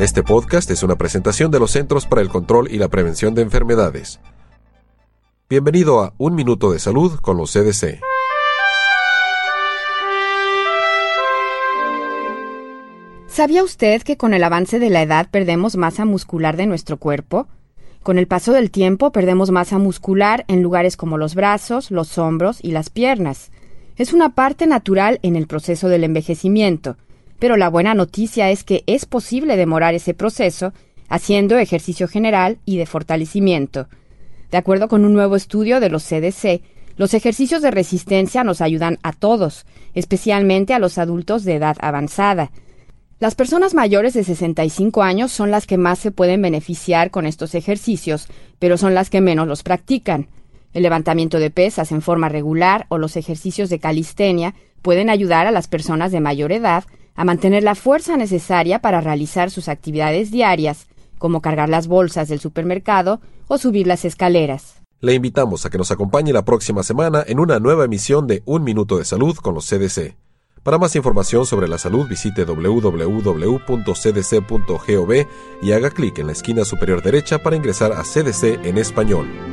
Este podcast es una presentación de los Centros para el Control y la Prevención de Enfermedades. Bienvenido a Un Minuto de Salud con los CDC. ¿Sabía usted que con el avance de la edad perdemos masa muscular de nuestro cuerpo? Con el paso del tiempo perdemos masa muscular en lugares como los brazos, los hombros y las piernas. Es una parte natural en el proceso del envejecimiento, pero la buena noticia es que es posible demorar ese proceso haciendo ejercicio general y de fortalecimiento. De acuerdo con un nuevo estudio de los CDC, los ejercicios de resistencia nos ayudan a todos, especialmente a los adultos de edad avanzada. Las personas mayores de 65 años son las que más se pueden beneficiar con estos ejercicios, pero son las que menos los practican. El levantamiento de pesas en forma regular o los ejercicios de calistenia pueden ayudar a las personas de mayor edad a mantener la fuerza necesaria para realizar sus actividades diarias, como cargar las bolsas del supermercado o subir las escaleras. Le invitamos a que nos acompañe la próxima semana en una nueva emisión de Un Minuto de Salud con los CDC. Para más información sobre la salud visite www.cdc.gov y haga clic en la esquina superior derecha para ingresar a CDC en español.